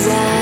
desire